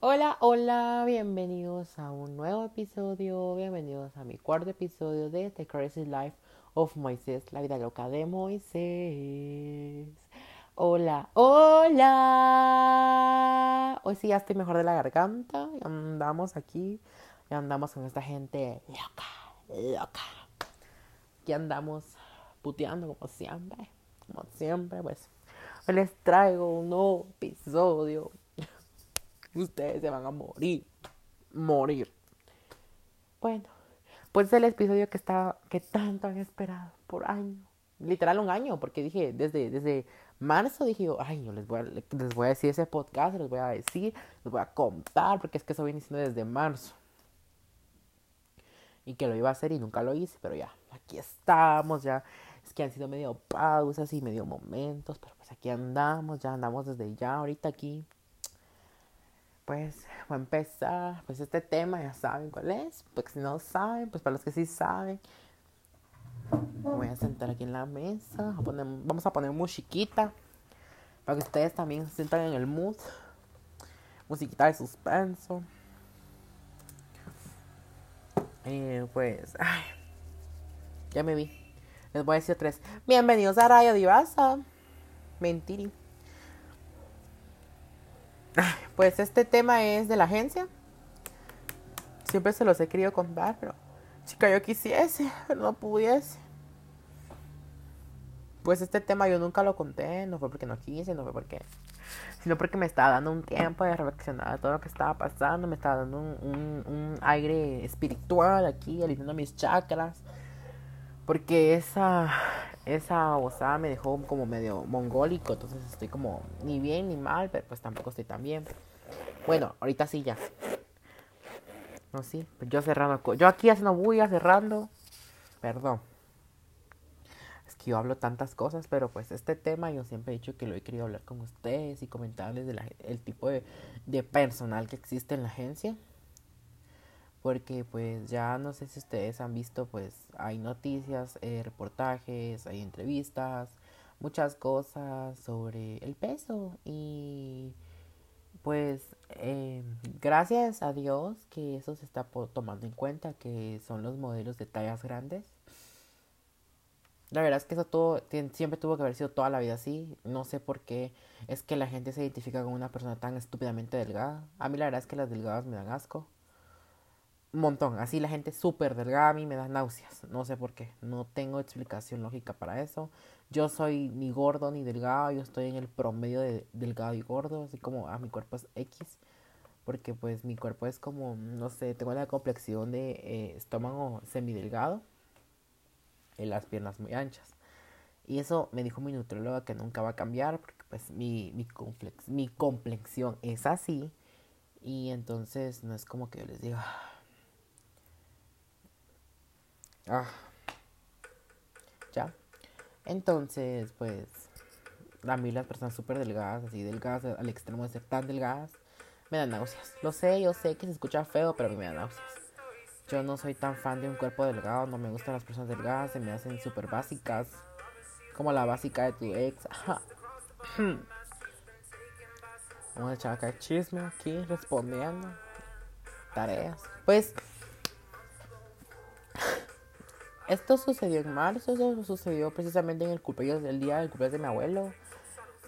Hola, hola, bienvenidos a un nuevo episodio, bienvenidos a mi cuarto episodio de The Crazy Life of Moisés, la vida loca de Moisés. Hola, hola. Hoy sí ya estoy mejor de la garganta, ya andamos aquí, ya andamos con esta gente loca, loca. Aquí andamos puteando como siempre, como siempre, pues les traigo un nuevo episodio. Ustedes se van a morir. Morir. Bueno, pues es el episodio que está, que tanto han esperado por año. Literal un año, porque dije, desde, desde marzo dije, ay, yo les voy, a, les voy a decir ese podcast, les voy a decir, les voy a contar, porque es que eso viene diciendo desde marzo. Y que lo iba a hacer y nunca lo hice, pero ya, aquí estamos, ya es que han sido medio pausas y medio momentos, pero pues aquí andamos, ya andamos desde ya, ahorita aquí. Pues voy a empezar, pues este tema ya saben cuál es, pues si no saben, pues para los que sí saben, voy a sentar aquí en la mesa, vamos a poner musiquita, para que ustedes también se sientan en el mood, musiquita de suspenso. Eh, pues, ya me vi. Les voy a decir tres. Bienvenidos a Radio Divasa. Mentiri. Pues este tema es de la agencia. Siempre se los he querido contar, pero chica, yo quisiese, pero no pudiese. Pues este tema yo nunca lo conté, no fue porque no quise, no fue porque, sino porque me estaba dando un tiempo de reflexionar de todo lo que estaba pasando, me estaba dando un, un aire espiritual aquí, alineando mis chakras porque esa, esa osada me dejó como medio mongólico, entonces estoy como ni bien ni mal, pero pues tampoco estoy tan bien. Bueno, ahorita sí ya. No, sí, pues yo cerrando, yo aquí haciendo bulla, cerrando. Perdón. Es que yo hablo tantas cosas, pero pues este tema yo siempre he dicho que lo he querido hablar con ustedes y comentarles del el tipo de, de personal que existe en la agencia porque pues ya no sé si ustedes han visto pues hay noticias, eh, reportajes, hay entrevistas, muchas cosas sobre el peso y pues eh, gracias a Dios que eso se está tomando en cuenta, que son los modelos de tallas grandes. La verdad es que eso todo, siempre tuvo que haber sido toda la vida así. No sé por qué es que la gente se identifica con una persona tan estúpidamente delgada. A mí la verdad es que las delgadas me dan asco montón. Así la gente súper delgada a mí me da náuseas. No sé por qué. No tengo explicación lógica para eso. Yo soy ni gordo ni delgado. Yo estoy en el promedio de delgado y gordo. Así como a ah, mi cuerpo es X. Porque pues mi cuerpo es como, no sé, tengo la complexión de eh, estómago semidelgado. Y las piernas muy anchas. Y eso me dijo mi nutrióloga que nunca va a cambiar. Porque pues mi, mi, mi complexión es así. Y entonces no es como que yo les diga Ah. Ya. Entonces, pues, a mí las personas súper delgadas, así delgadas al extremo de ser tan delgadas, me dan náuseas. Lo sé, yo sé que se escucha feo, pero a mí me dan náuseas. Yo no soy tan fan de un cuerpo delgado, no me gustan las personas delgadas, se me hacen súper básicas, como la básica de tu ex. Vamos a echar acá chisme aquí, respondiendo. Tareas. Pues esto sucedió en marzo, eso sucedió precisamente en el cumpleaños del día del cumpleaños de mi abuelo.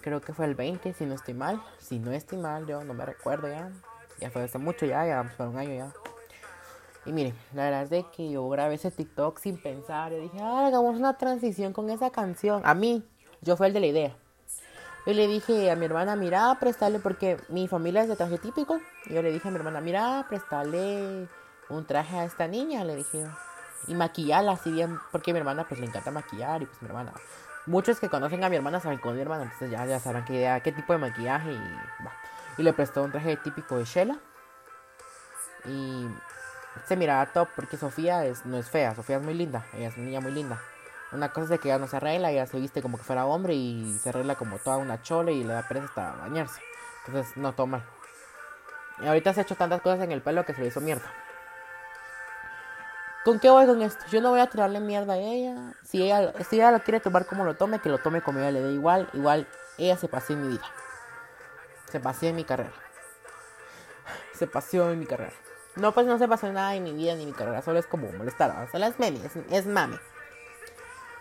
Creo que fue el 20, si no estoy mal. Si no estoy mal, yo no me recuerdo ya. Ya fue hace mucho ya, ya por un año ya. Y miren, la verdad es de que yo grabé ese TikTok sin pensar. Yo dije, ah, hagamos una transición con esa canción. A mí, yo fui el de la idea. Yo le dije a mi hermana, mira, prestarle, porque mi familia es de traje típico. yo le dije a mi hermana, mira, prestarle un traje a esta niña. Le dije, y maquillarla así bien, porque mi hermana pues le encanta maquillar y pues mi hermana, muchos que conocen a mi hermana saben con mi hermana, entonces ya, ya sabrán qué, tipo de maquillaje y Y le prestó un traje típico de Shela y se miraba top porque Sofía es, no es fea, Sofía es muy linda, ella es una niña muy linda. Una cosa es de que ella no se arregla, ella se viste como que fuera hombre y se arregla como toda una chole y le da pereza hasta bañarse. Entonces no toma. Y ahorita se ha hecho tantas cosas en el pelo que se le hizo mierda. ¿Con qué voy con esto? Yo no voy a tirarle mierda a ella. Si ella, si ella lo quiere tomar como lo tome, que lo tome como ella le dé igual. Igual ella se pasó en mi vida. Se paseó en mi carrera. Se paseó en mi carrera. No, pues no se pasó nada en mi vida ni en mi carrera. Solo es como molestar. Solo es meme. Es, es mame.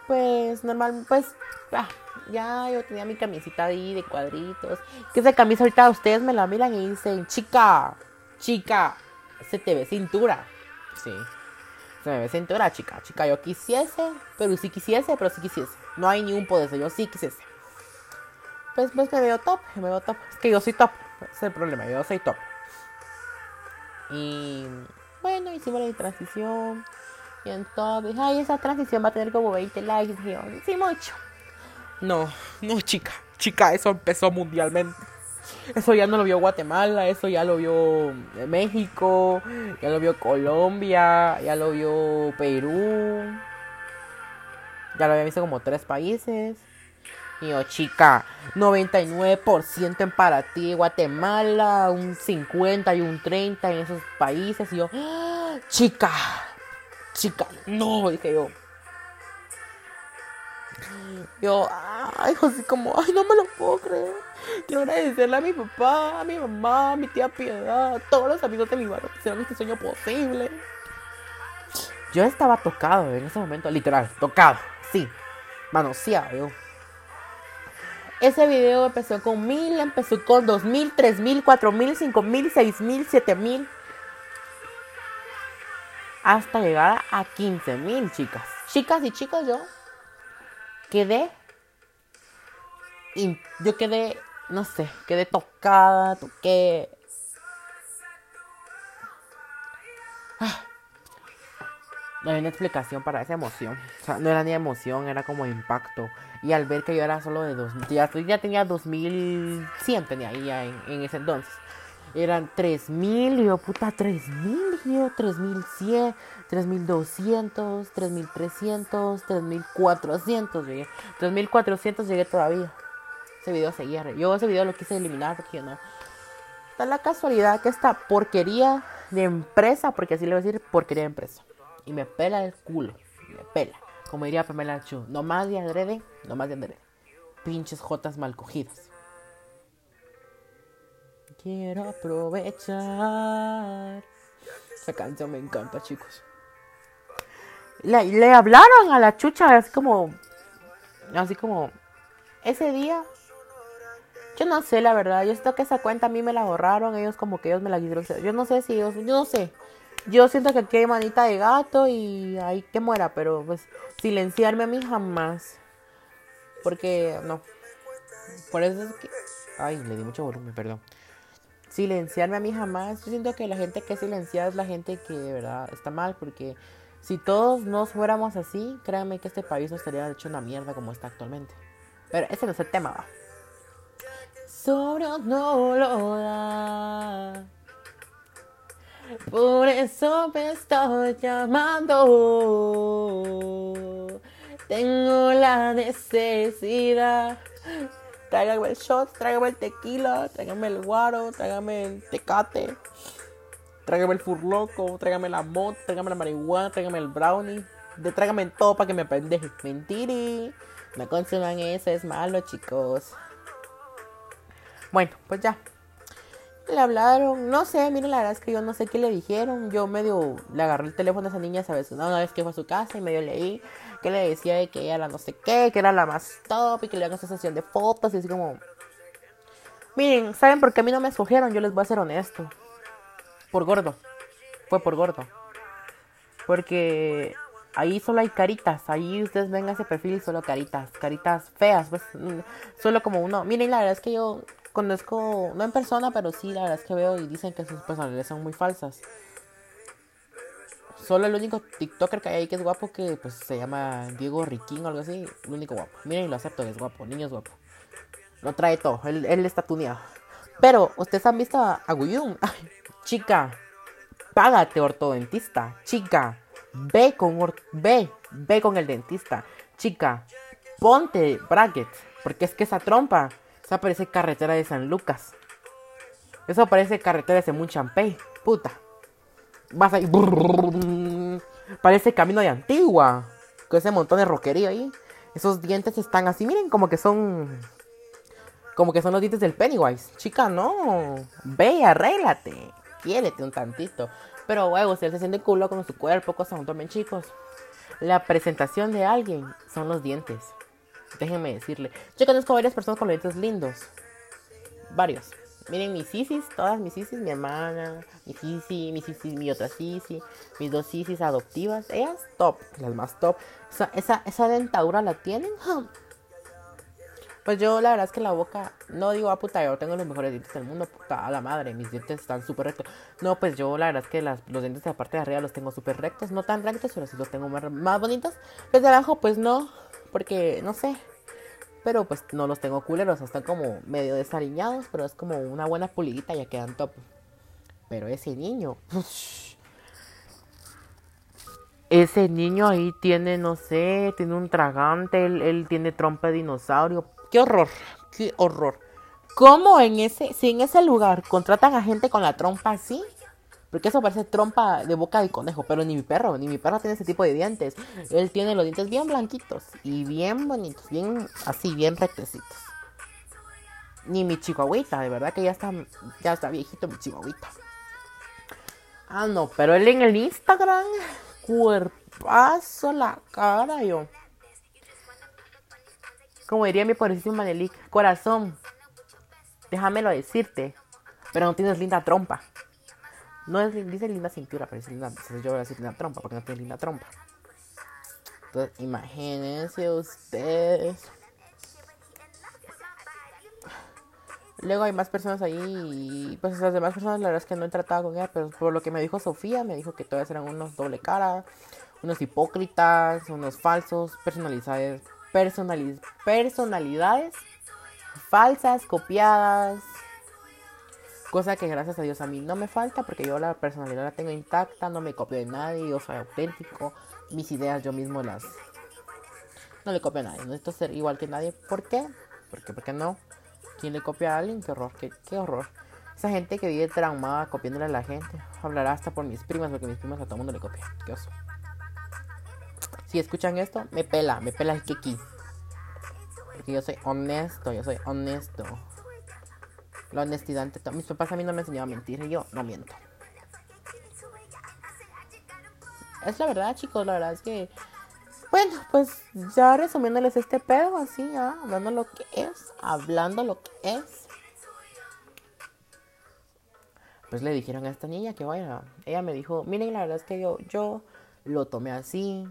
Pues normal, pues ah, ya yo tenía mi camisita ahí de cuadritos. Que esa camisa ahorita ustedes me la miran y dicen, chica, chica, se te ve cintura. Sí. Se me ve cintura, chica. Chica, yo quisiese, pero sí quisiese, pero sí quisiese. No hay ni un poder, yo sí quisiese. Pues, pues me veo top, me veo top. Es que yo soy top. Ese es el problema, yo soy top. Y bueno, hicimos la transición. Y entonces, ay, esa transición va a tener como 20 likes. Y yo, sí, mucho. No, no, chica. Chica, eso empezó mundialmente. Eso ya no lo vio Guatemala, eso ya lo vio México, ya lo vio Colombia, ya lo vio Perú. Ya lo había visto como tres países. Y yo, chica, 99% en para ti, Guatemala, un 50 y un 30 en esos países. Y yo, ¡Ah! chica, chica, no, dije yo. Yo, ay, así como, ay, no me lo puedo creer. Quiero agradecerle a mi papá, a mi mamá, a mi tía Piedad, a todos los amigos de mi barrio que hicieron este sueño posible. Yo estaba tocado en ese momento, literal, tocado, sí, manoseado yo. Ese video empezó con mil, empezó con dos mil, tres mil, cuatro mil, cinco mil, seis mil, siete mil. Hasta llegar a 15 mil, chicas. Chicas y chicos, yo quedé. Yo quedé, no sé, quedé tocada, toqué. Ah. No hay una explicación para esa emoción. O sea, no era ni emoción, era como impacto. Y al ver que yo era solo de 2000, ya, ya tenía 2100 tenía ahí en, en ese entonces. Eran 3000, y yo puta 3000, yo 3100, 3200, 3300, 3400 llegué. 3400 llegué todavía. Ese video seguía. Yo ese video lo quise eliminar porque no. Está la casualidad que esta porquería de empresa, porque así le voy a decir porquería de empresa. Y me pela el culo. Me pela. Como diría Pamela Chu. No más de adrede, no más de adrede. Pinches jotas mal cogidas. Quiero aprovechar. Esa canción me encanta, chicos. Le, le hablaron a la chucha así como. Así como. Ese día. Yo no sé, la verdad. Yo siento que esa cuenta a mí me la borraron. Ellos como que ellos me la quisieron. Yo no sé si ellos. Yo no sé. Yo siento que aquí hay manita de gato y ahí que muera. Pero pues silenciarme a mí jamás. Porque no. Por eso es que. Ay, le di mucho volumen, perdón silenciarme a mí jamás. Yo siento que la gente que es silenciada es la gente que de verdad está mal, porque si todos nos fuéramos así, créanme que este país no estaría hecho una mierda como está actualmente. Pero ese no es el tema, va. Sobre no lo da. Por eso me estoy llamando. Tengo la necesidad Tráigame el shot, tráigame el tequila, tráigame el guaro, tráigame el tecate, tráigame el furloco, tráigame la mot, tráigame la marihuana, tráigame el brownie, de, tráigame todo para que me pendeje. Mentiri, no consuman eso, es malo, chicos. Bueno, pues ya. Le hablaron, no sé, miren, la verdad es que yo no sé qué le dijeron. Yo medio le agarré el teléfono a esa niña, ¿sabes? Una vez que fue a su casa y medio leí que le decía de que ella era no sé qué, que era la más top y que le hagan esa sesión de fotos y así como... Miren, ¿saben por qué a mí no me escogieron? Yo les voy a ser honesto. Por gordo. Fue por gordo. Porque ahí solo hay caritas. Ahí ustedes ven ese perfil solo caritas. Caritas feas. Pues mm, solo como uno. Miren, la verdad es que yo conozco, no en persona, pero sí, la verdad es que veo y dicen que sus personalidades son muy falsas. Solo el único TikToker que hay ahí que es guapo que pues se llama Diego Riquín o algo así. El único guapo. Miren, lo acepto, es guapo. Niño es guapo. Lo trae todo. Él, está tuneado. Pero, ¿ustedes han visto a, a chica, págate ortodentista. Chica, ve con, ve, ve con el dentista. Chica, ponte bracket. Porque es que esa trompa, esa parece carretera de San Lucas. Eso parece carretera de Champey. Puta vas ahí. parece camino de antigua. Con ese montón de roquería ahí. Esos dientes están así, miren, como que son. Como que son los dientes del Pennywise. Chica, no. Ve, arréglate. Quiérete un tantito. Pero huevo, si él se siente culo con su cuerpo, cosas también chicos. La presentación de alguien son los dientes. Déjenme decirle. Yo conozco varias personas con los dientes lindos. Varios. Miren mis sisis, todas mis sisis, mi hermana, mi sisi, mi sisi, mi otra sisi, mis dos sisis adoptivas. Ellas top, las más top. Esa, esa, dentadura la tienen. Pues yo la verdad es que la boca, no digo ah, puta, yo tengo los mejores dientes del mundo, a la madre, mis dientes están súper rectos. No, pues yo la verdad es que las, los dientes de la parte de arriba los tengo súper rectos, no tan rectos, pero sí los tengo más, bonitos. Los de abajo, pues no, porque no sé, pero pues no los tengo culeros, están como medio desaliñados, pero es como una buena pulidita, ya quedan top. Pero ese niño, ese niño ahí tiene, no sé, tiene un tragante, él, él tiene trompa de dinosaurio Qué horror, qué horror. ¿Cómo en ese, si en ese lugar contratan a gente con la trompa así? Porque eso parece trompa de boca de conejo, pero ni mi perro, ni mi perro tiene ese tipo de dientes. Él tiene los dientes bien blanquitos y bien bonitos, bien así, bien rectecitos. Ni mi chihuahuita, de verdad que ya está, ya está viejito mi chihuahuita. Ah, no, pero él en el Instagram, cuerpazo la cara, yo. Como diría mi pobrecito Manelik, corazón, déjamelo decirte, pero no tienes linda trompa. No es, dice linda cintura, pero dice linda, yo voy a decir linda trompa porque no tiene linda trompa. Entonces, imagínense ustedes. Luego hay más personas ahí y pues las demás personas la verdad es que no he tratado con ella, pero por lo que me dijo Sofía, me dijo que todas eran unos doble cara, unos hipócritas, unos falsos, personalizados, personalidades falsas, copiadas. Cosa que gracias a Dios a mí no me falta porque yo la personalidad la tengo intacta, no me copio de nadie, yo soy auténtico, mis ideas yo mismo las... No le copio a nadie, no necesito ser igual que nadie. ¿Por qué? Porque, porque no. ¿Quién le copia a alguien? Qué horror, qué, qué horror. Esa gente que vive traumada copiándole a la gente. Hablará hasta por mis primas, porque mis primas a todo el mundo le copian. Qué oso. Si escuchan esto, me pela, me pela el kiki. Porque yo soy honesto, yo soy honesto. La honestidad ante todo. Mis papás a mí no me enseñaron a mentir y yo no miento. Es la verdad, chicos, la verdad es que. Bueno, pues ya resumiéndoles este pedo, así, ya, hablando lo que es, hablando lo que es. Pues le dijeron a esta niña que vaya. Ella me dijo, miren, la verdad es que yo, yo lo tomé así,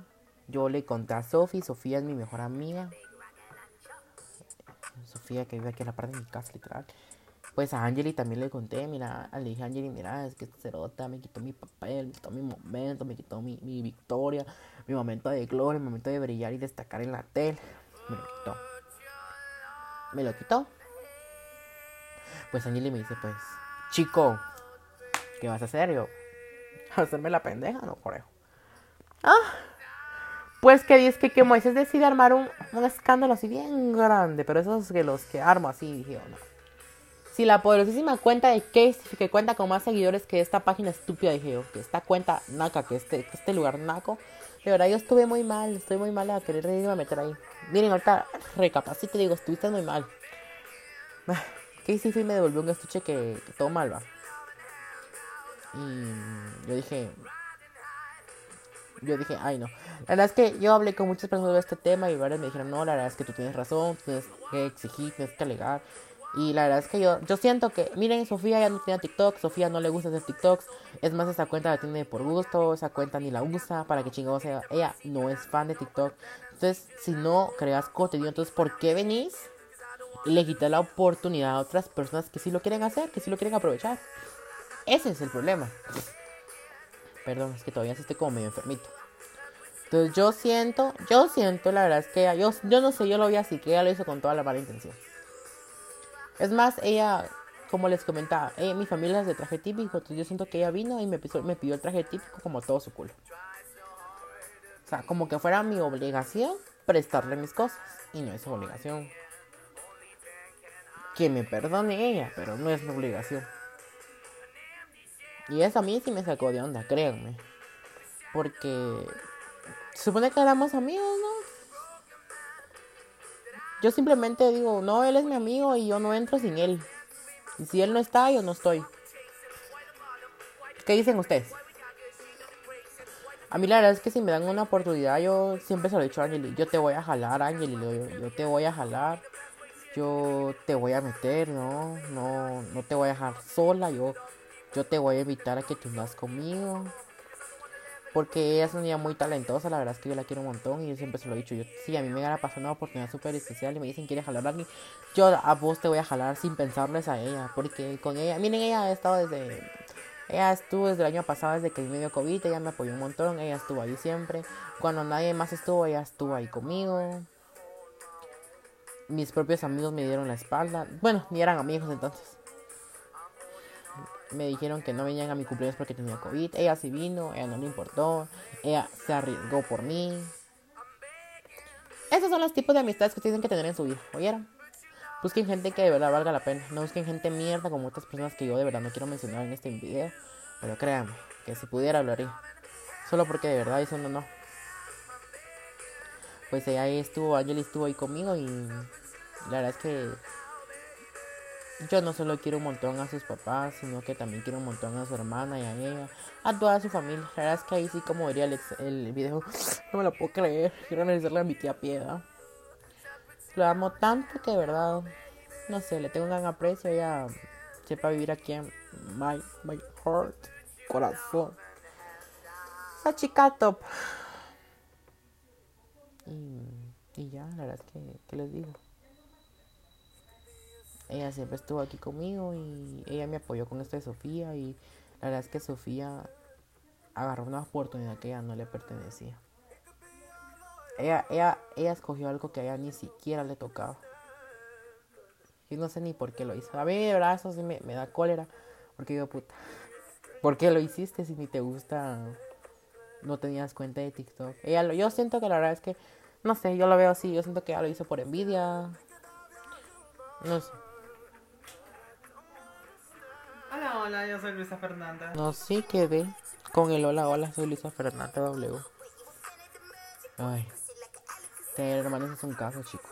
yo le conté a Sofía, Sofía es mi mejor amiga. Sofía que vive aquí en la parte de mi casa, literal. Pues a Angeli también le conté, mira, le dije a Angeli, mira, es que esta cerota me quitó mi papel, me quitó mi momento, me quitó mi, mi victoria, mi momento de gloria, mi momento de brillar y destacar en la tele. Me lo quitó. Me lo quitó. Pues Angeli me dice, pues, chico, ¿qué vas a hacer? Yo, hacerme la pendeja, no, por eso. Ah, pues que dice que, que Moisés decide armar un, escándalo así bien grande, pero esos que los que armo así, dije, no. Si la poderosísima cuenta de Casey, que cuenta con más seguidores que esta página estúpida, dije que esta cuenta naca, que este, este lugar naco, de verdad yo estuve muy mal, estoy muy mal a querer irme a meter ahí. Miren, ahorita recapacito y digo, estuviste muy mal. Casey me devolvió un estuche que, que todo mal va. Y yo dije, yo dije, ay no. La verdad es que yo hablé con muchas personas de este tema y varias me dijeron, no, la verdad es que tú tienes razón, tienes que exigir, tienes que alegar. Y la verdad es que yo, yo siento que, miren, Sofía ya no tiene TikTok, Sofía no le gusta hacer TikToks. Es más, esa cuenta la tiene por gusto, esa cuenta ni la usa, para que chingados sea. Ella no es fan de TikTok. Entonces, si no creas contenido, entonces, ¿por qué venís? Y le quitas la oportunidad a otras personas que sí lo quieren hacer, que sí lo quieren aprovechar. Ese es el problema. Perdón, es que todavía estoy como medio enfermito. Entonces yo siento, yo siento, la verdad es que ella, yo, yo no sé, yo lo vi así, que ella lo hizo con toda la mala intención. Es más, ella, como les comentaba, eh, mi familia es de traje típico, entonces yo siento que ella vino y me pidió, el traje típico como todo su culo. O sea, como que fuera mi obligación prestarle mis cosas. Y no es su obligación. Que me perdone ella, pero no es mi obligación. Y eso a mí sí me sacó de onda, créanme. Porque supone que éramos amigos, ¿no? Yo simplemente digo, no, él es mi amigo y yo no entro sin él. Y si él no está, yo no estoy. ¿Qué dicen ustedes? A mí la verdad es que si me dan una oportunidad, yo siempre se lo he dicho a Angeli, yo te voy a jalar, Angeli, yo, te voy a jalar, yo te voy a meter, no, no, no te voy a dejar sola, yo, yo te voy a invitar a que te unas conmigo. Porque ella es una niña muy talentosa, la verdad es que yo la quiero un montón y yo siempre se lo he dicho. Yo, sí, a mí me gana pasar una oportunidad súper especial y me dicen, ¿quieres jalar a alguien? Yo a vos te voy a jalar sin pensarles a ella, porque con ella, miren, ella ha estado desde ella estuvo desde el año pasado, desde que me dio COVID, ella me apoyó un montón, ella estuvo ahí siempre. Cuando nadie más estuvo, ella estuvo ahí conmigo. Mis propios amigos me dieron la espalda. Bueno, ni eran amigos entonces. Me dijeron que no venían a mi cumpleaños porque tenía COVID. Ella sí vino, ella no le importó. Ella se arriesgó por mí. Esos son los tipos de amistades que tienen que tener en su vida, ¿oyeron? Busquen gente que de verdad valga la pena. No busquen gente mierda como otras personas que yo de verdad no quiero mencionar en este video. Pero créanme, que si pudiera hablaría. Solo porque de verdad eso no, no. Pues ahí estuvo, Angeli estuvo ahí conmigo y la verdad es que yo no solo quiero un montón a sus papás, sino que también quiero un montón a su hermana y a ella, a toda su familia. La verdad es que ahí sí, como diría el, el video, no me lo puedo creer. Quiero agradecerle a mi tía Piedad. Lo amo tanto que de verdad, no sé, le tengo un gran aprecio. Ella sepa vivir aquí en my, my heart, corazón. Esa chica top. Y, ya, la verdad es que, ¿qué les digo? Ella siempre estuvo aquí conmigo y ella me apoyó con esto de Sofía y la verdad es que Sofía agarró una oportunidad que ella no le pertenecía. Ella, ella, ella escogió algo que a ella ni siquiera le tocaba. Y no sé ni por qué lo hizo. A mí, de eso sí me, da cólera. Porque digo, puta, ¿por qué lo hiciste si ni te gusta? No tenías cuenta de TikTok. Ella lo, yo siento que la verdad es que, no sé, yo lo veo así. Yo siento que ella lo hizo por envidia. No sé. Hola, yo soy Luisa Fernanda. No qué ve con el hola, hola, soy Luisa Fernanda W. Ay. Tener hermanos es un caso, chicos.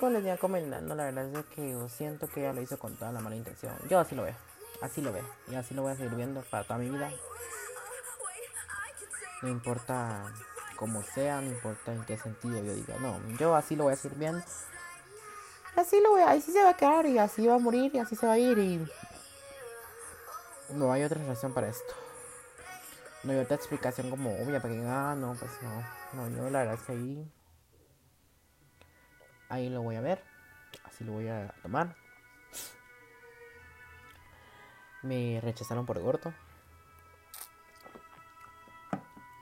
Pues les iba comentando, la verdad es que yo siento que ella lo hizo con toda la mala intención. Yo así lo veo, así lo veo, y así lo voy a seguir viendo para toda mi vida. No importa cómo sea, no importa en qué sentido yo diga, no, yo así lo voy a seguir viendo. Así lo voy, así se va a quedar y así va a morir y así se va a ir y no hay otra razón para esto. No hay otra explicación como obvia para que ah no pues no no yo la verdad es ahí ahí lo voy a ver así lo voy a tomar me rechazaron por gordo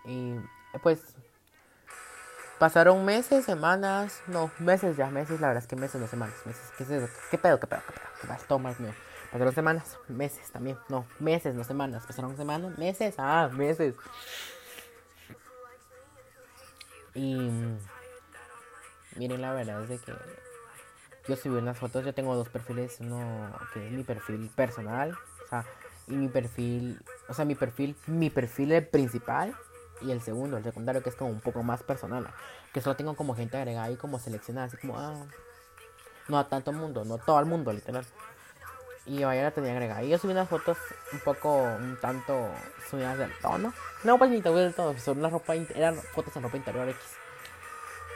y pues pasaron meses semanas no meses ya meses la verdad es que meses no semanas meses qué es eso qué pedo qué pedo qué pedo qué pedo más mío Pasaron semanas, meses también. No, meses, no semanas. Pasaron semanas, meses. Ah, meses. Y miren, la verdad es de que yo subí unas fotos. Yo tengo dos perfiles. Uno que es mi perfil personal. O sea, y mi perfil. O sea, mi perfil, mi perfil principal. Y el segundo, el secundario, que es como un poco más personal. Que solo tengo como gente agregada y como seleccionada. Así como, ah. No a tanto mundo, no todo el mundo, literal. Y vaya la tenía agregada. Y yo subí unas fotos un poco, un tanto subidas del tono. No, pues ni te voy del todo. Son una ropa, eran fotos en ropa interior X.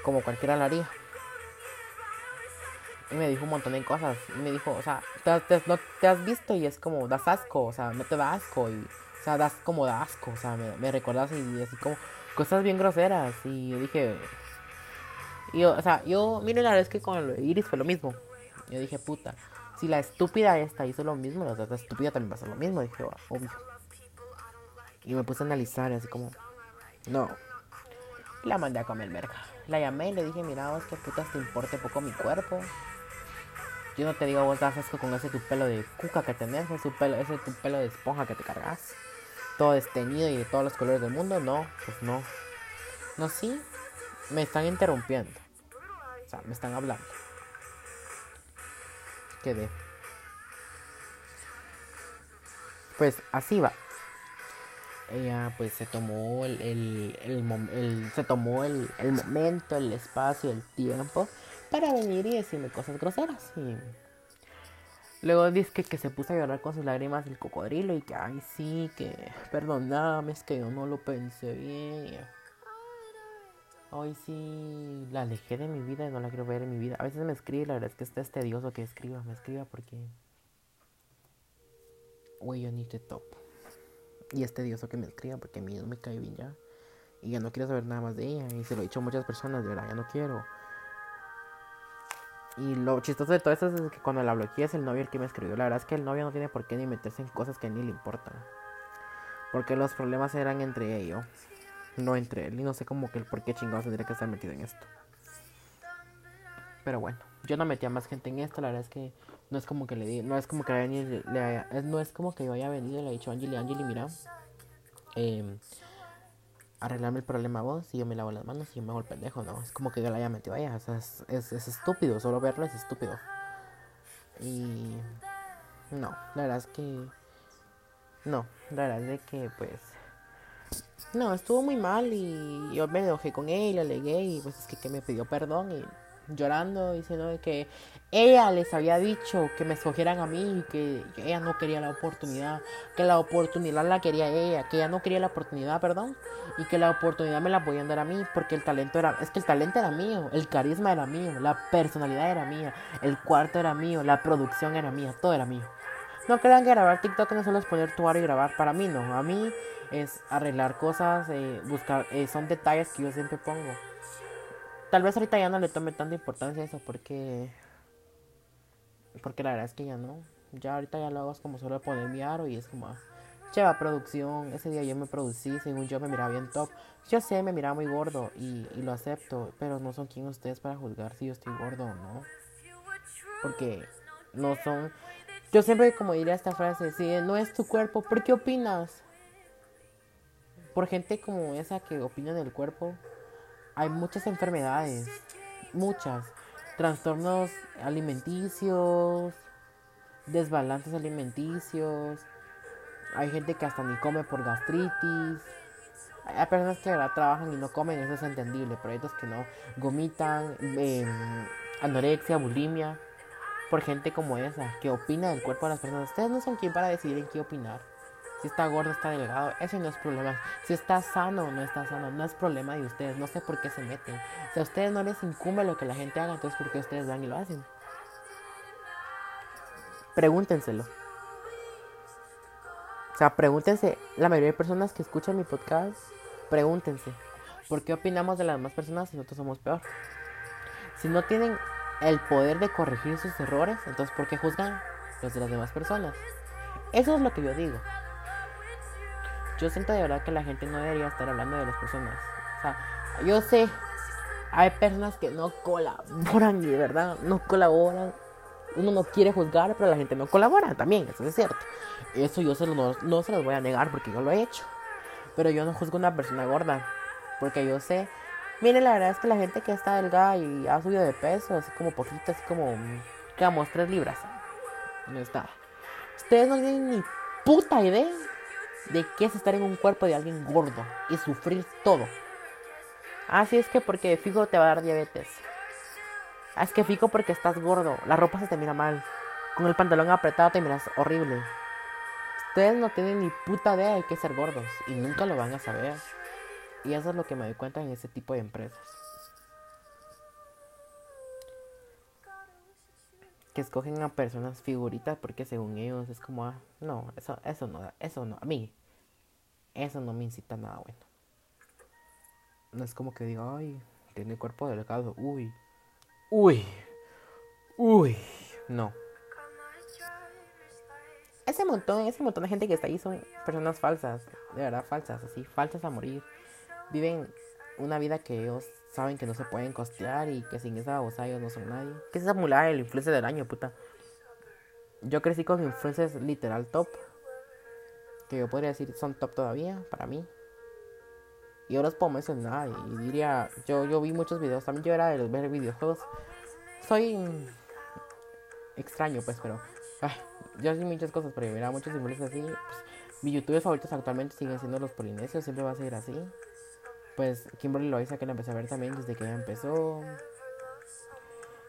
Como cualquiera lo haría. Y me dijo un montón de cosas. Y me dijo, o sea, te, no te has visto y es como, das asco. O sea, no te da asco. Y, o sea, das como da asco. O sea, me, me recuerdas y así como cosas bien groseras. Y yo dije, y o sea, yo, miren, la es que con Iris fue lo mismo. Yo dije, puta si la estúpida esta hizo lo mismo, la estúpida también va a hacer lo mismo. Dije, obvio. Y me puse a analizar, así como, no. Y la mandé a comer verga. La llamé y le dije, mira, vos que putas te importe poco mi cuerpo. Yo no te digo, vos das asco con ese tu pelo de cuca que tenés, ese tu pelo, ese tu pelo de esponja que te cargas. Todo desteñido y de todos los colores del mundo. No, pues no. No, sí. Me están interrumpiendo. O sea, me están hablando quedé. Pues así va. ella pues se tomó el, el, el, el- se tomó el momento, el espacio, el tiempo para venir y decirme cosas groseras. Y luego dice que, que se puso a llorar con sus lágrimas el cocodrilo y que, ay, sí, que perdóname, es que yo no lo pensé bien. Y, Hoy sí la alejé de mi vida y no la quiero ver en mi vida. A veces me escribe, la verdad es que está es tedioso que escriba, me escriba porque... Güey, yo need to top. Y es tedioso que me escriba porque a mí no me cae bien ya. Y ya no quiero saber nada más de ella. Y se lo he dicho a muchas personas, de verdad, ya no quiero. Y lo chistoso de todo eso es que cuando la bloqueé es el novio el que me escribió. La verdad es que el novio no tiene por qué ni meterse en cosas que ni le importan. Porque los problemas eran entre ellos, no entre él. Y no sé cómo que el por qué chingados tendría que estar metido en esto. Pero bueno, yo no metía más gente en esto. La verdad es que no es como que le di, no es como que le, haya- no es como que yo haya venido y le haya dicho a Angeli, Angeli, mira, eh, arreglarme el problema vos y yo me lavo las manos y yo me hago el pendejo, no, es como que yo la haya metido a ella, o sea, es, es, es estúpido, solo verlo es estúpido. Y no, la verdad es que no, la verdad es que pues no, estuvo muy mal y yo me enojé con ella, le alegué y pues es que, que me pidió perdón y llorando diciendo que ella les había dicho que me escogieran a mí y que ella no quería la oportunidad, que la oportunidad la quería ella, que ella no quería la oportunidad, perdón, y que la oportunidad me la podían dar a mí porque el talento era, es que el talento era mío, el carisma era mío, la personalidad era mía, el cuarto era mío, la producción era mía, todo era mío. No crean que grabar TikTok no solo es poner tu aro y grabar. Para mí no. A mí es arreglar cosas, eh, buscar. eh, son detalles que yo siempre pongo. Tal vez ahorita ya no le tome tanta importancia a eso porque. Porque la verdad es que ya no. Ya ahorita ya lo hago es como solo poner mi aro y es como. ah, Lleva producción. Ese día yo me producí, según yo me miraba bien top. Yo sé, me miraba muy gordo y, y lo acepto. Pero no son quien ustedes para juzgar si yo estoy gordo o no. Porque no son. Yo siempre como diría esta frase, si no es tu cuerpo, ¿por qué opinas? Por gente como esa que opina del cuerpo, hay muchas enfermedades, muchas. Trastornos alimenticios, desbalances alimenticios. Hay gente que hasta ni come por gastritis. Hay personas que verdad trabajan y no comen, eso es entendible, pero hay otros que no vomitan, em, anorexia, bulimia por gente como esa, que opina del cuerpo de las personas. Ustedes no son quien para decidir en qué opinar. Si está gordo, está delgado, ese no es problema. Si está sano o no está sano, no es problema de ustedes. No sé por qué se meten. Si a ustedes no les incumbe lo que la gente haga, entonces ¿por qué ustedes van y lo hacen? Pregúntenselo. O sea, pregúntense, la mayoría de personas que escuchan mi podcast, pregúntense, ¿por qué opinamos de las demás personas si nosotros somos peor? Si no tienen el poder de corregir sus errores, entonces ¿por qué juzgan los de las demás personas? Eso es lo que yo digo. Yo siento de verdad que la gente no debería estar hablando de las personas. O sea, yo sé, hay personas que no colaboran y de verdad no colaboran. Uno no quiere juzgar, pero la gente no colabora también, eso es cierto. Eso yo se lo, no, no se los voy a negar porque yo lo he hecho. Pero yo no juzgo a una persona gorda, porque yo sé Miren, la verdad es que la gente que está delgada y ha subido de peso, así como poquito, así como, digamos, 3 libras. No está. Ustedes no tienen ni puta idea de qué es estar en un cuerpo de alguien gordo y sufrir todo. Así es que porque fijo te va a dar diabetes. Ah, Es que fijo porque estás gordo, la ropa se te mira mal. Con el pantalón apretado te miras horrible. Ustedes no tienen ni puta idea de qué ser gordos y nunca lo van a saber. Y eso es lo que me doy cuenta en ese tipo de empresas. Que escogen a personas figuritas porque según ellos es como, ah, no, eso, eso no, eso no, a mí, eso no me incita a nada bueno. No es como que diga, ay, tiene cuerpo delgado, uy, uy, uy, no. Ese montón, ese montón de gente que está ahí son personas falsas, de verdad falsas, así, falsas a morir viven una vida que ellos saben que no se pueden costear y que sin esa babosa ellos no son nadie. ¿Qué es esa mulada del influencer del año, puta? Yo crecí con influencers literal top. Que yo podría decir son top todavía, para mí. Y yo los puedo mencionar y diría, yo, yo vi muchos videos, también yo era de ver videojuegos. Soy extraño, pues, pero... yo hacía muchas cosas, pero yo miraba muchos influencers así. Pues, Mis youtubers favoritos actualmente siguen siendo los polinesios, siempre va a seguir así. Pues Kimberly Loaiza que la empecé a ver también desde que ella empezó.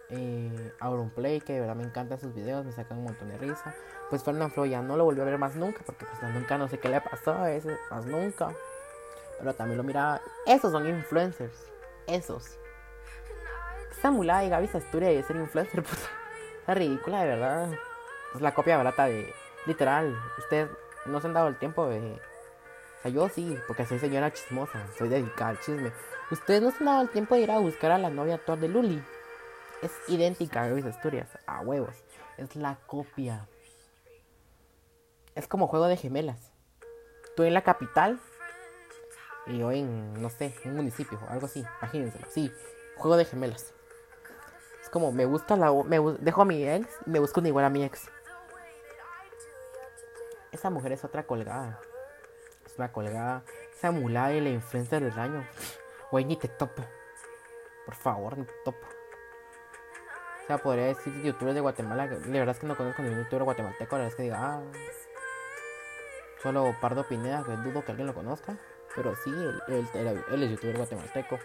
Eh, Play, que de verdad me encantan sus videos, me sacan un montón de risa. Pues Fernand Flo ya no lo volví a ver más nunca, porque pues nunca no sé qué le pasó a ese, más nunca. Pero también lo miraba. Esos son influencers. Esos. Esa mulada de Gaby Asturia de ser influencer, pues. Es ridícula, de verdad. Es la copia barata de. Literal. Ustedes no se han dado el tiempo de. Sea, yo sí, porque soy señora chismosa. Soy dedicada al chisme. Ustedes no se han dado el tiempo de ir a buscar a la novia actual de Luli. Es idéntica a Gaby Asturias. A huevos. Es la copia. Es como juego de gemelas. Tú en la capital y yo en, no sé, un municipio, algo así, imagínenselo. Sí, juego de gemelas. Es como, me gusta la... Me, dejo a mi ex y me busco una igual a mi ex. Esa mujer es otra colgada. Es una colgada. Esa mulada y la influencia del año. Güey, ni te topo. Por favor, ni te topo. O sea, podría decir youtubers de Guatemala. La verdad es que no conozco ningún youtuber guatemalteco. La verdad es que diga, ah. Solo Pardo Pineda, que dudo que alguien lo conozca. Pero sí, él, es youtuber guatemalteco.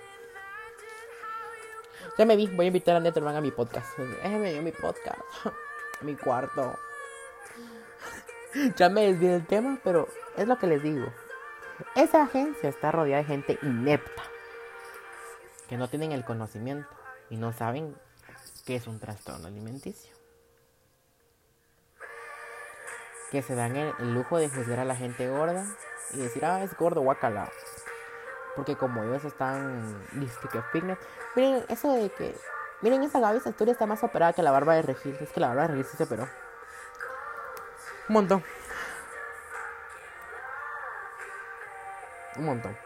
Ya me vi, voy a invitar a Netherman a mi podcast. Déjeme yo mi podcast. mi cuarto. Ya me desvié del tema, pero es lo que les digo. Esa agencia está rodeada de gente inepta. Que no tienen el conocimiento y no saben qué es un trastorno alimenticio. Que se dan el lujo de juzgar a la gente gorda y decir, ah, es gordo, guacala. Porque como ellos están, dice que fitness. Miren, eso de que, miren, esa Gaby Santuria está más operada que la barba de Regil. Es que la barba de Regil se operó. Un montón. Un montón.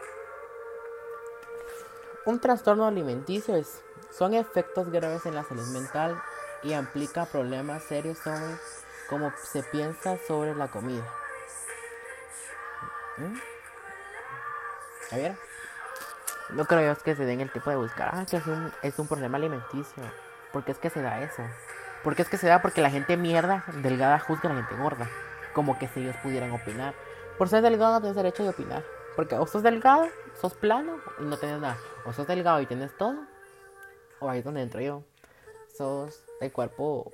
Un trastorno alimenticio es, son efectos graves en la salud mental y implica problemas serios sobre cómo se piensa sobre la comida. ¿Mm? A ver. No creo que se den el tiempo de buscar. Ah, que es un, es un problema alimenticio. ¿Por qué es que se da eso? ¿Por qué es que se da? Porque la gente mierda, delgada, juzga a la gente gorda. Como que si ellos pudieran opinar. Por ser delgado no tienes derecho de opinar. Porque o sos delgado, sos plano y no tienes nada. O sos delgado y tienes todo. O ahí es donde entro yo. Sos el cuerpo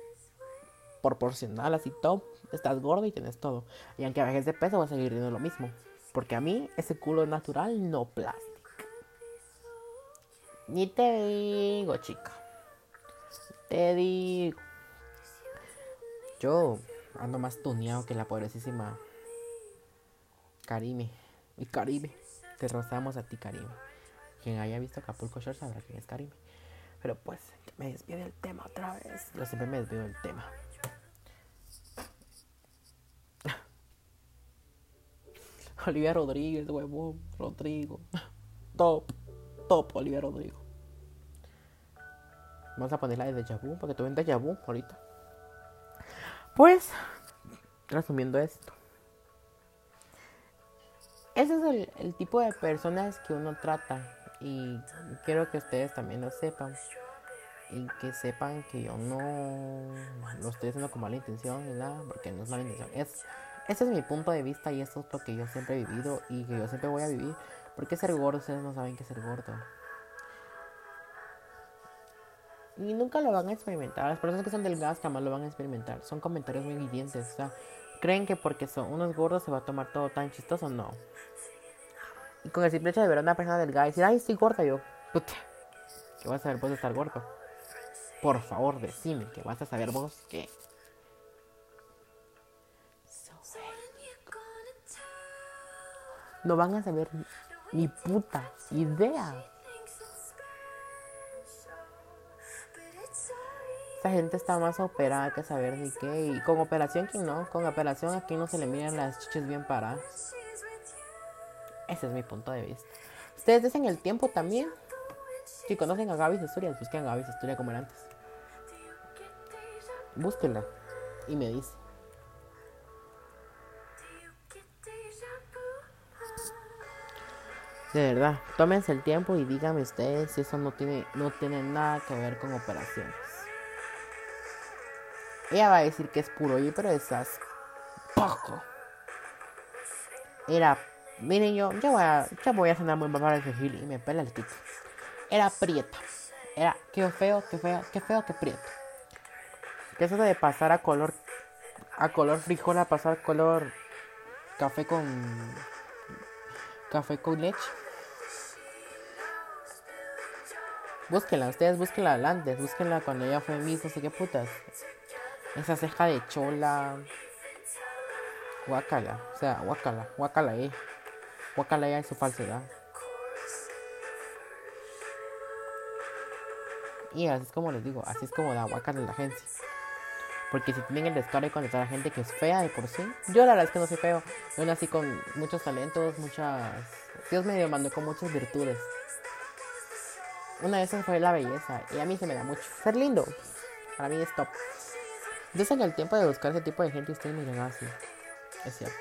proporcional, así top. Estás gordo y tienes todo. Y aunque bajes de peso, vas a seguir teniendo lo mismo. Porque a mí ese culo es natural, no plástico. Ni te digo, chica. Te digo. Yo ando más tuneado que la pobrecísima Karime. Y Karime. Te rozamos a ti, Karime. Quien haya visto Acapulco Shore sabrá quién es Karime. Pero pues, me desvío del tema otra vez. Yo siempre me desvío del tema. Olivia Rodríguez, huevón, Rodrigo. Top, top, Olivia Rodrigo. Vamos a poner la de Deja Vu, porque tú Deja Vu ahorita. Pues, resumiendo esto. Ese es el, tipo de personas que uno trata. Y quiero que ustedes también lo sepan. Y que sepan que yo no lo estoy haciendo con mala intención ni nada, porque no es mala intención. Es ese es mi punto de vista y esto es lo que yo siempre he vivido y que yo siempre voy a vivir. Porque ser gordo, ustedes no saben qué es ser gordo. Y nunca lo van a experimentar. Las personas que son delgadas jamás lo van a experimentar. Son comentarios muy hirientes. O sea, creen que porque son unos gordos se va a tomar todo tan chistoso. No. Y con el simple hecho de ver a una persona delgada y decir, ay, estoy gorda, yo, puta, ¿qué vas a saber vos de estar gordo? Por favor, decime que vas a saber vos que no van a saber ni puta idea. Esa gente está más operada que saber ni qué. Y con operación, ¿quién no? Con operación, aquí no se le miran las chiches bien paradas. Ese es mi punto de vista. Ustedes dicen el tiempo también. Si conocen a Gaby Historias, busquen a Gaby Historia como era antes. Búsquenla y me dice. De verdad, tómense el tiempo y díganme ustedes si eso no tiene, no tiene nada que ver con operaciones. Ella va a decir que es puro y pero esas poco. Era, miren yo, yo voy a, yo voy a sonar muy mal para ese gil y me pela el título. Era prieta. Era, qué feo, qué feo, qué feo, qué prieto. Que eso de pasar a color, a color frijol, a pasar color café con, café con leche. Búsquenla, ustedes búsquenla antes, búsquenla cuando ella fue Miss, no sé qué putas. Esa ceja de chola. Guacala, o sea, guacala, guacala, eh. Guacala es su falsedad. Y así es como les digo, así es como da guacala en la agencia. Porque si tienen el descaro de contestar a gente que es fea de por sí. Yo la verdad es que no soy feo. Yo nací con muchos talentos, muchas... Dios me mandó con muchas virtudes. Una de esas fue la belleza. Y a mí se me da mucho. Ser lindo. Para mí es top. En el tiempo de buscar ese tipo de gente ustedes me dirán así. Es cierto.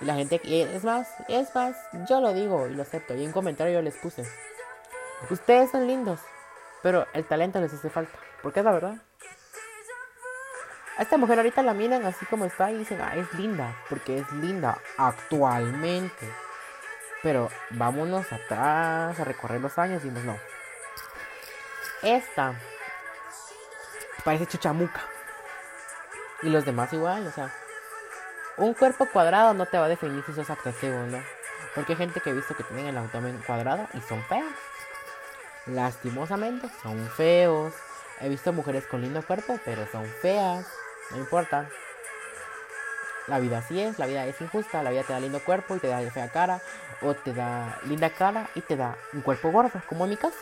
Y la gente, es más, es más, yo lo digo y lo acepto. Y en comentario yo les puse. Ustedes son lindos, pero el talento les hace falta. Porque es la verdad. A esta mujer ahorita la miran así como está y dicen, ah, es linda. Porque es linda actualmente. Pero vámonos atrás a recorrer los años y no. Esta parece chuchamuca. Y los demás igual, o sea. Un cuerpo cuadrado no te va a definir si sos atractivo no. Porque hay gente que he visto que tienen el abdomen cuadrado y son feos. Lastimosamente, son feos. He visto mujeres con lindo cuerpo, pero son feas. No importa. La vida así es, la vida es injusta, la vida te da lindo cuerpo y te da fea cara, o te da linda cara y te da un cuerpo gordo, como en mi caso.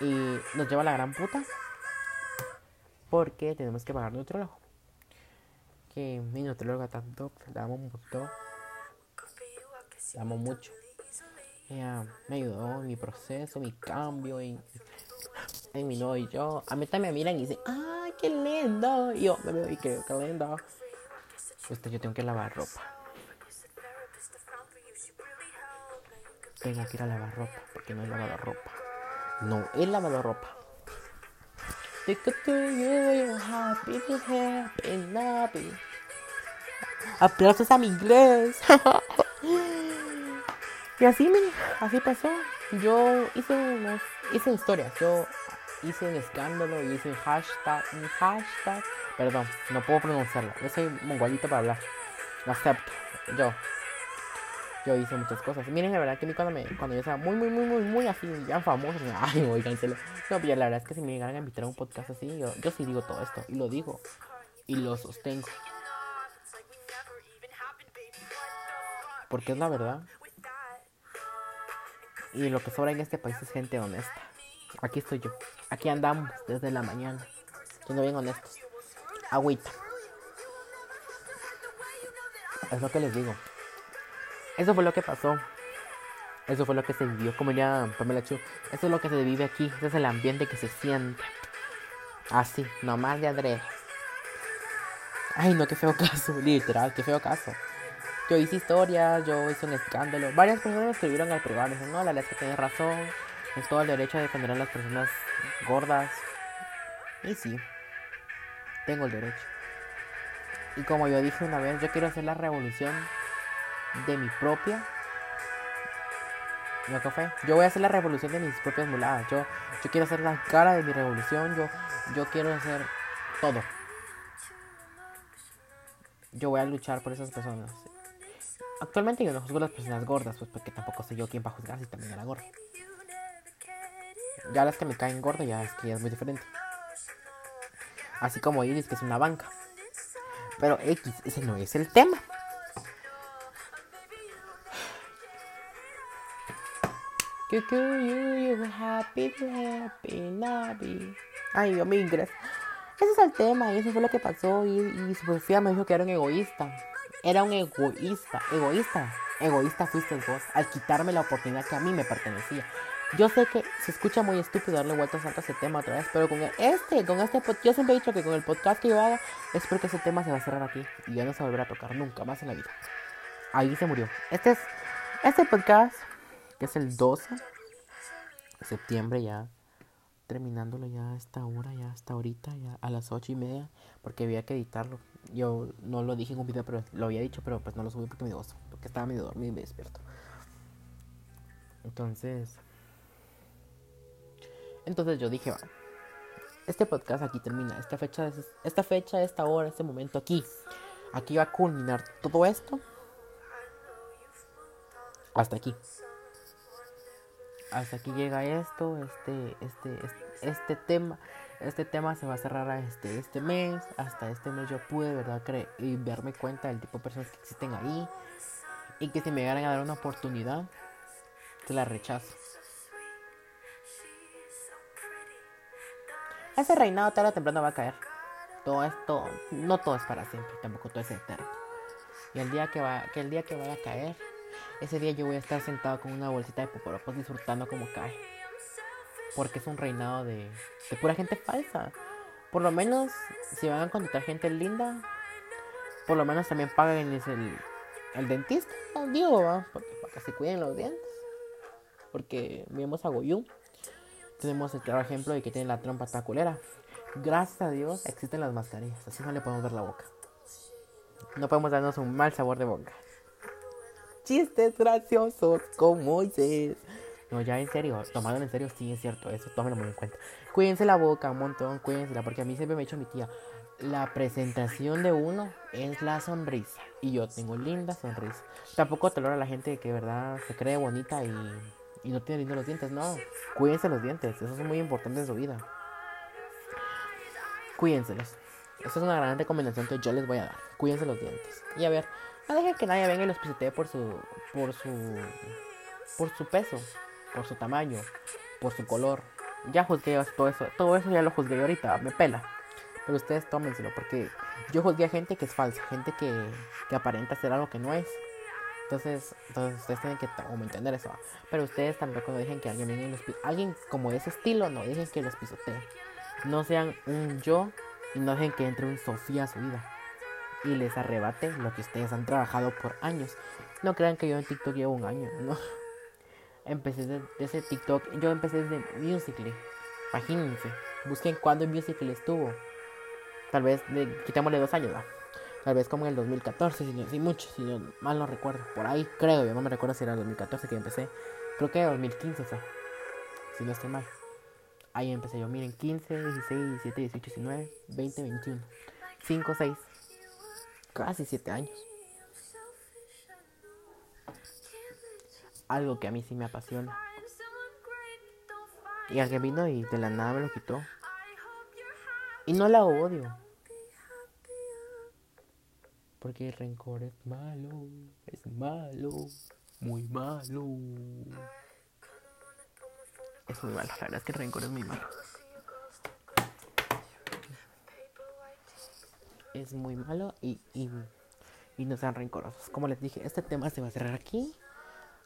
Y nos lleva a la gran puta porque tenemos que pagar nutriólogo que mi nutrióloga tanto, la amo mucho. La amo mucho. Ella me ayudó en mi proceso, mi cambio, en, en mi no y yo. A mí también me miran y dicen, ¡ay, qué lindo! Y yo me veo y creo, qué lindo. Este, yo tengo que lavar ropa. Tengo que ir a lavar ropa porque no he lavado ropa. No he lavado ropa. Aplausos a mi inglés. y así, miren, así pasó. Yo hice unos, hice historias. Yo hice un escándalo y hice un hashtag, hashtag. Perdón, no puedo pronunciarlo. Yo soy mongolito para hablar. Lo acepto. Yo. Yo hice muchas cosas. Miren, la verdad que a mí cuando, me, cuando yo sea muy, muy, muy, muy, muy así, ya famoso, ay, voy cancelo. No, la verdad es que si me llegaran a invitar a un podcast así, yo, yo sí digo todo esto. Y lo digo. Y lo sostengo. Porque es la verdad. Y lo que sobra en este país es gente honesta. Aquí estoy yo. Aquí andamos desde la mañana. Siendo bien honestos. Agüita. Es lo que les digo. Eso fue lo que pasó. Eso fue lo que se vivió, como ya Pamela Chu. Eso es lo que se vive aquí. Ese es el ambiente que se siente. Así, nomás de adrede. Ay, no, qué feo caso. Literal, qué feo caso. Yo hice historias, yo hice un escándalo. Varias personas me escribieron al privado. Dicen, no, la que tienes razón. Es todo el derecho de defender a las personas gordas. Y sí, tengo el derecho. Y como yo dije una vez, yo quiero hacer la revolución de mi propia. ¿No qué? Yo voy a hacer la revolución de mis propias muladas. Yo, yo quiero hacer la cara de mi revolución. Yo, yo quiero hacer todo. Yo voy a luchar por esas personas. Actualmente yo no juzgo las personas gordas, pues porque tampoco soy yo quien va a juzgar si también era gorda. Ya las que me caen gordas ya es que ya es muy diferente. Así como Iris, que es una banca. Pero X, ese no es el tema. Ay, Dios mío, Ese es el tema y eso fue lo que pasó. Y, y Sofía me dijo que era un egoísta. Era un egoísta, egoísta, egoísta fuiste vos al quitarme la oportunidad que a mí me pertenecía. Yo sé que se escucha muy estúpido darle vueltas a ese tema otra vez, pero con este, con este, yo siempre he dicho que con el podcast que yo haga, espero que ese tema se va a cerrar aquí y ya no se volverá a tocar nunca más en la vida. Ahí se murió. Este es, este podcast, que es el 12 de septiembre ya, terminándolo ya a esta hora, ya hasta ahorita, ya a las ocho y media, porque había que editarlo. Yo no lo dije en un video, pero lo había dicho, pero pues no lo subí porque me dio porque estaba medio dormido y me despierto. Entonces, entonces yo dije, este podcast aquí termina, esta fecha, esta fecha, esta hora, este momento aquí, aquí va a culminar todo esto. Hasta aquí hasta aquí llega esto, este, este, este, tema, este tema se va a cerrar a este, este mes, hasta este mes yo pude, ¿verdad? Creer y verme cuenta del tipo de personas que existen ahí y que si me llegaran a dar una oportunidad, se la rechazo. Ese reinado tarde o temprano va a caer. Todo esto, no todo es para siempre, tampoco todo es eterno. Y el día que va, que el día que vaya a caer, ese día yo voy a estar sentado con una bolsita de poporopos disfrutando como cae. Porque es un reinado de, de pura gente falsa. Por lo menos, si van a contratar gente linda, por lo menos también paguen el, el dentista, digo, ¿va? Porque, para que se cuiden los dientes. Porque vemos a Goyu. Tenemos el claro ejemplo de que tiene la trompa taculera. Gracias a Dios existen las mascarillas, así no le podemos ver la boca. No podemos darnos un mal sabor de boca chistes graciosos con Moisés. No, ya en serio, tomándolo en serio, sí es cierto, eso tómelo muy en cuenta. Cuídense la boca un montón, cuídense porque a mí siempre me ha dicho mi tía, la presentación de uno es la sonrisa. Y yo tengo linda sonrisa. Tampoco te a la gente que verdad se cree bonita y, y no tiene lindos los dientes, no. Cuídense los dientes, eso es muy importante en su vida. Cuídenselos. Esa es una gran recomendación que yo les voy a dar. Cuídense los dientes. Y a ver, no dejen que nadie venga y los pisotee por su, por su, por su peso, por su tamaño, por su color. Ya juzgué todo eso, todo eso ya lo juzgué ahorita, me pela. Pero ustedes tómenselo, porque yo juzgué a gente que es falsa, gente que, que aparenta ser algo que no es. Entonces, entonces ustedes tienen que entender eso. Pero ustedes tampoco no dejen que alguien venga y los Alguien como ese estilo, no dejen que los pisotee. No sean un yo y no dejen que entre un Sofía a su vida y les arrebate lo que ustedes han trabajado por años. No crean que yo en TikTok llevo un año, no. Empecé desde ese TikTok, yo empecé desde Musical.ly. Imagínense, busquen cuándo Musical.ly estuvo. Tal vez, de, quitémosle dos años, Tal vez como en el 2014, si, no, si mucho, si no, mal no recuerdo. Por ahí creo, yo no me recuerdo si era el 2014 que empecé. Creo que 2015 fue, si no estoy mal. Ahí empecé yo, miren, 15, 16, 17, 18, 19, 20, 21. 5, 6, casi siete años. Algo que a mí sí me apasiona. Y alguien vino y de la nada me lo quitó. Y no la odio. Porque el rencor es malo, es malo, muy malo. Es muy malo, la verdad es que el rencor es muy malo. Es muy malo y, y, no sean rencorosos. Como les dije, este tema se va a cerrar aquí.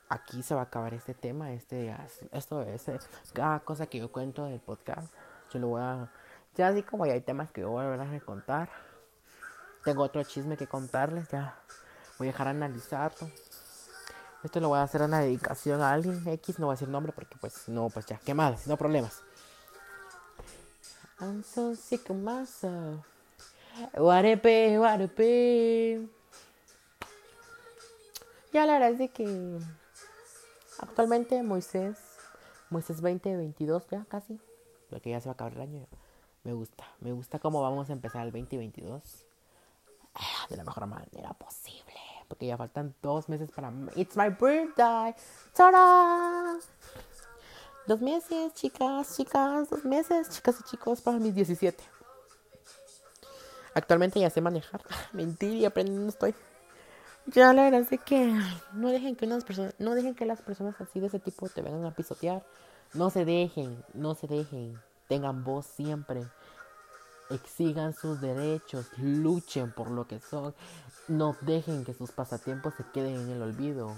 Aquí se va a acabar este tema. Este, esto es cada cosa que yo cuento del podcast. Yo lo voy a. Ya así como ya hay temas que voy a volver a contar. Tengo otro chisme que contarles. Ya voy a dejar analizarlo. Esto lo voy a hacer una dedicación a alguien X. No voy a decir nombre porque, pues, no, pues ya, quemadas, no problemas. I'm so sick. Guarepe, guarepe. Ya la verdad es de que actualmente Moisés, Moisés 2022 ya casi, porque ya se va a acabar el año. Me gusta, me gusta cómo vamos a empezar el 2022 ah, de la mejor manera posible. Porque ya faltan dos meses para... It's my birthday. ¡Tada! Dos meses, chicas, chicas, dos meses, chicas y chicos, para mis 17. Actualmente ya sé manejar. Mentir y aprendiendo estoy. Ya la verdad es que no dejen que unas personas, no dejen que las personas así de ese tipo te vengan a pisotear. No se dejen, no se dejen. Tengan voz siempre. Exigan sus derechos, luchen por lo que son. No dejen que sus pasatiempos se queden en el olvido.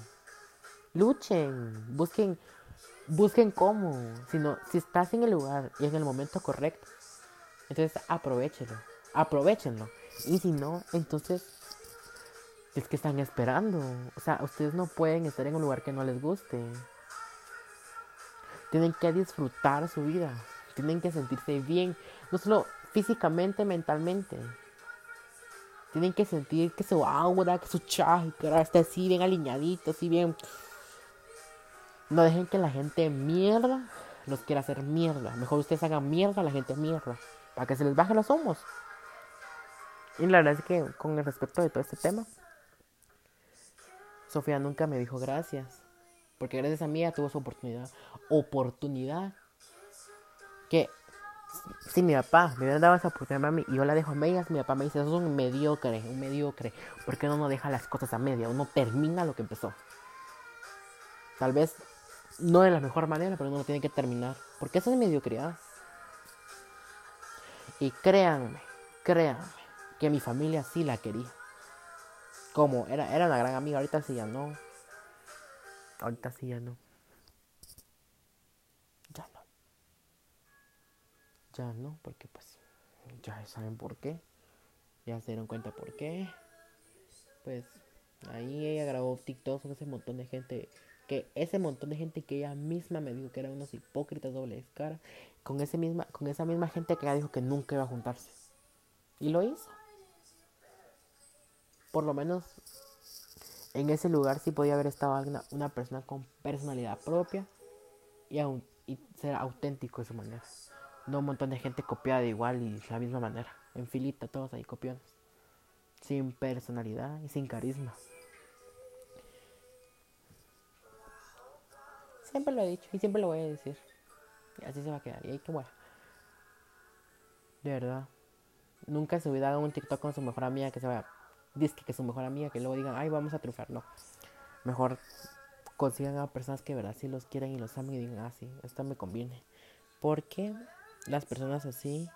Luchen, busquen, busquen cómo. Si, no, si estás en el lugar y en el momento correcto, entonces aprovechelo aprovechenlo. Y si no, entonces es que están esperando. O sea, ustedes no pueden estar en un lugar que no les guste. Tienen que disfrutar su vida. Tienen que sentirse bien, no solo físicamente, mentalmente. Tienen que sentir que su aura, que su chakra está así bien alineadito, así bien. No dejen que la gente mierda los quiera hacer mierda. Mejor ustedes hagan mierda a la gente mierda. Para que se les baje los humos. Y la verdad es que con el respecto de todo este tema, Sofía nunca me dijo gracias. Porque gracias a mí ella tuvo su oportunidad. Oportunidad. Que si mi papá me hubiera dado esa oportunidad a mí y yo la dejo a medias, mi papá me dice, eso es un mediocre, un mediocre. ¿Por qué uno no deja las cosas a media? Uno termina lo que empezó. Tal vez no de la mejor manera, pero uno lo tiene que terminar. Porque eso es mediocridad. Y créanme, créanme, que mi familia sí la quería. Como era, era una gran amiga, ahorita sí ya no. Ahorita sí ya no. Ya no. Ya no, porque pues ya saben por qué. Ya se dieron cuenta por qué. Pues ahí ella grabó TikTok con ese montón de gente. Que ese montón de gente que ella misma me dijo que eran unos hipócritas dobles cara. Con, ese misma, con esa misma gente que ella dijo que nunca iba a juntarse. Y lo hizo. Por lo menos en ese lugar sí podía haber estado una, una persona con personalidad propia y, ser auténtico de su manera. No un montón de gente copiada igual y de la misma manera. En filita, todos ahí copiados. Sin personalidad y sin carisma. Siempre lo he dicho y siempre lo voy a decir. Y así se va a quedar. Y ahí que bueno. De verdad. Nunca se hubiera dado un TikTok con su mejor amiga que se vaya. Dice que su mejor amiga. Que luego digan, ay, vamos a trufar. No. Mejor consigan a personas que verdad sí los quieren y los amen y digan, ah, sí, esto me conviene. Porque las personas así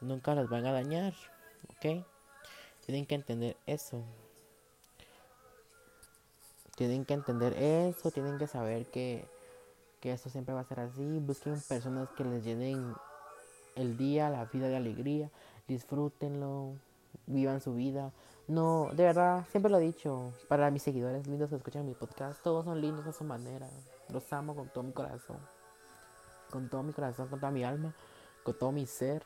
nunca las van a dañar. ¿Ok? Tienen que entender eso. Tienen que entender eso. Tienen que saber que, que esto siempre va a ser así. Busquen personas que les llenen el día, la vida de alegría. Disfrútenlo. Vivan su vida. No, de verdad, siempre lo he dicho. Para mis seguidores lindos que escuchan mi podcast, todos son lindos a su manera. Los amo con todo mi corazón. Con todo mi corazón, con toda mi alma, con todo mi ser.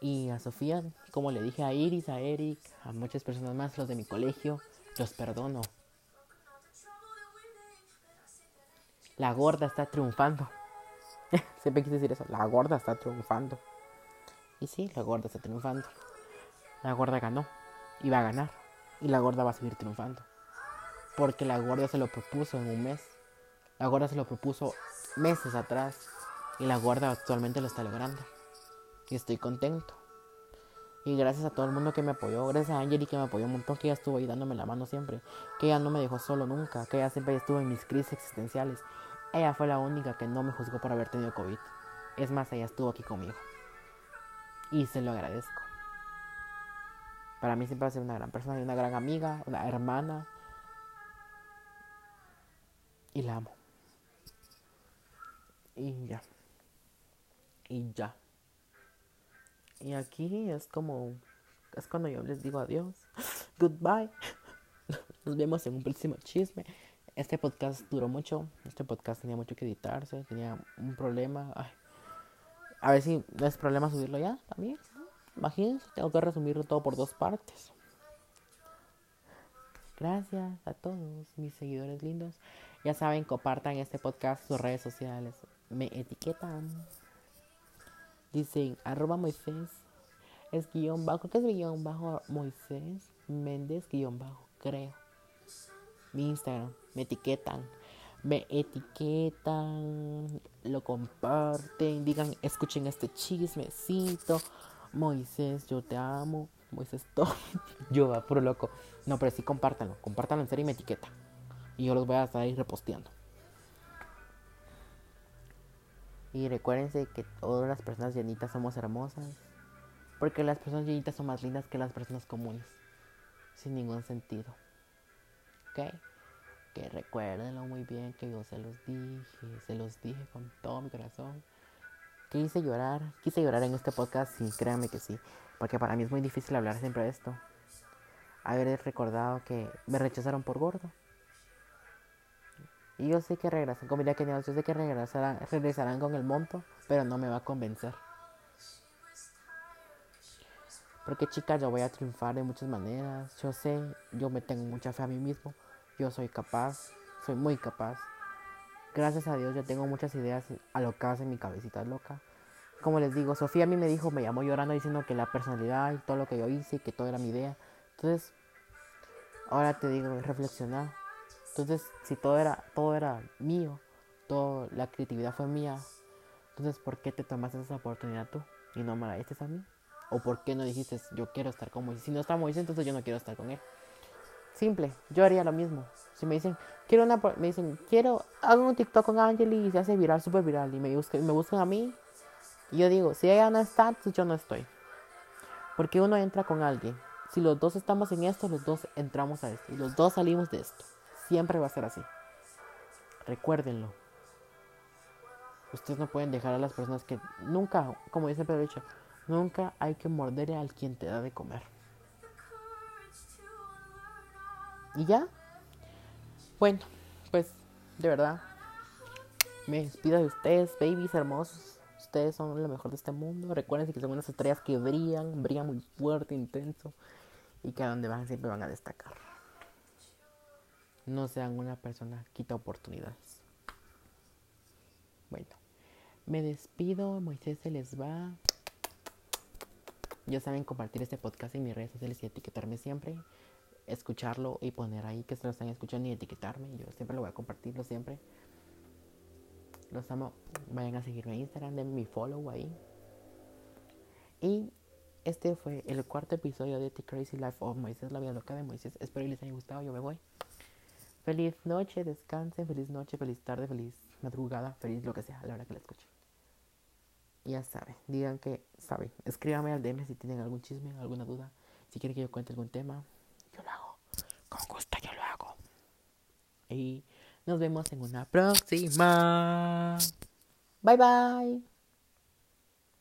Y a Sofía, como le dije a Iris, a Eric, a muchas personas más, los de mi colegio, los perdono. La gorda está triunfando. Siempre quise decir eso. La gorda está triunfando. Y sí, la gorda está triunfando. La gorda ganó. Y va a ganar. Y la gorda va a seguir triunfando. Porque la gorda se lo propuso en un mes. La gorda se lo propuso meses atrás. Y la gorda actualmente lo está logrando. Y estoy contento. Y gracias a todo el mundo que me apoyó. Gracias a Angeli que me apoyó un montón. Que ella estuvo ahí dándome la mano siempre. Que ella no me dejó solo nunca. Que ella siempre estuvo en mis crisis existenciales. Ella fue la única que no me juzgó por haber tenido COVID. Es más, ella estuvo aquí conmigo. Y se lo agradezco. Para mí siempre va a ser una gran persona y una gran amiga, una hermana. Y la amo. Y ya. Y ya. Y aquí es como. Es cuando yo les digo adiós. Goodbye. Nos vemos en un próximo chisme. Este podcast duró mucho. Este podcast tenía mucho que editarse. Tenía un problema. A ver si no es problema subirlo ya también. Imagínense, tengo que resumirlo todo por dos partes. Gracias a todos mis seguidores lindos. Ya saben, compartan este podcast en sus redes sociales. Me etiquetan. Dicen arroba Moisés. Es guion bajo. ¿Qué es guion bajo Moisés? Méndez guion bajo, creo. Mi Instagram. Me etiquetan. Me etiquetan. Lo comparten. Digan, escuchen este chismecito. Moisés, yo te amo. Moisés, todo. yo, puro loco. No, pero sí compártanlo. Compártanlo en serio y me etiqueta. Y yo los voy a estar ahí reposteando. Y recuérdense que todas las personas llenitas somos hermosas. Porque las personas llenitas son más lindas que las personas comunes. Sin ningún sentido. ¿Ok? Que recuérdenlo muy bien que yo se los dije. Se los dije con todo mi corazón. Quise llorar. Quise llorar en este podcast. Sí, créanme que sí. Porque para mí es muy difícil hablar siempre de esto. Haber recordado que me rechazaron por gordo. Y yo sé que regresan, como diría que yo sé que regresarán, regresarán con el monto, pero no me va a convencer. Porque chicas, yo voy a triunfar de muchas maneras. Yo sé, yo me tengo mucha fe a mí mismo. Yo soy capaz, soy muy capaz. Gracias a Dios yo tengo muchas ideas alocadas en mi cabecita loca. Como les digo, Sofía a mí me dijo, me llamó llorando diciendo que la personalidad y todo lo que yo hice, que todo era mi idea. Entonces, ahora te digo, reflexionar. Entonces, si todo era, todo era mío, toda la creatividad fue mía, entonces, ¿por qué te tomaste esa oportunidad tú y no me la diste a mí? ¿O por qué no dijiste, yo quiero estar con Moisés? Si no está Moisés, entonces yo no quiero estar con él. Simple, yo haría lo mismo. Si me dicen, quiero una, me dicen, quiero, hago un TikTok con Angeli y se hace viral, súper viral, y me buscan, me buscan a mí, y yo digo, si ella no está, entonces yo no estoy. Porque uno entra con alguien. Si los dos estamos en esto, los dos entramos a esto. Y los dos salimos de esto. Siempre va a ser así. Recuérdenlo. Ustedes no pueden dejar a las personas que nunca, como dice Pedro Dicho, nunca hay que morderle al quien te da de comer. Y ya. Bueno, pues de verdad. Me despido de ustedes, babies hermosos. Ustedes son lo mejor de este mundo. Recuerden que son unas estrellas que brillan, brillan muy fuerte, intenso. Y que a donde van siempre van a destacar. No sean una persona quita oportunidades. Bueno, me despido. Moisés se les va. Ya saben compartir este podcast en mis redes sociales y etiquetarme siempre escucharlo y poner ahí que se lo están escuchando y etiquetarme. Yo siempre lo voy a compartirlo siempre. Los amo. Vayan a seguirme en Instagram, denme mi follow ahí. Y este fue el cuarto episodio de The Crazy Life of Moisés, la vida loca de Moisés. Espero que les haya gustado. Yo me voy. Feliz noche, descansen. Feliz noche, feliz tarde, feliz madrugada, feliz lo que sea a la hora que la escuchen. Ya saben, digan que saben. Escríbanme al DM si tienen algún chisme, alguna duda. Si quieren que yo cuente algún tema, yo lo hago. Con gusto yo lo hago. Y nos vemos en una próxima. Bye bye.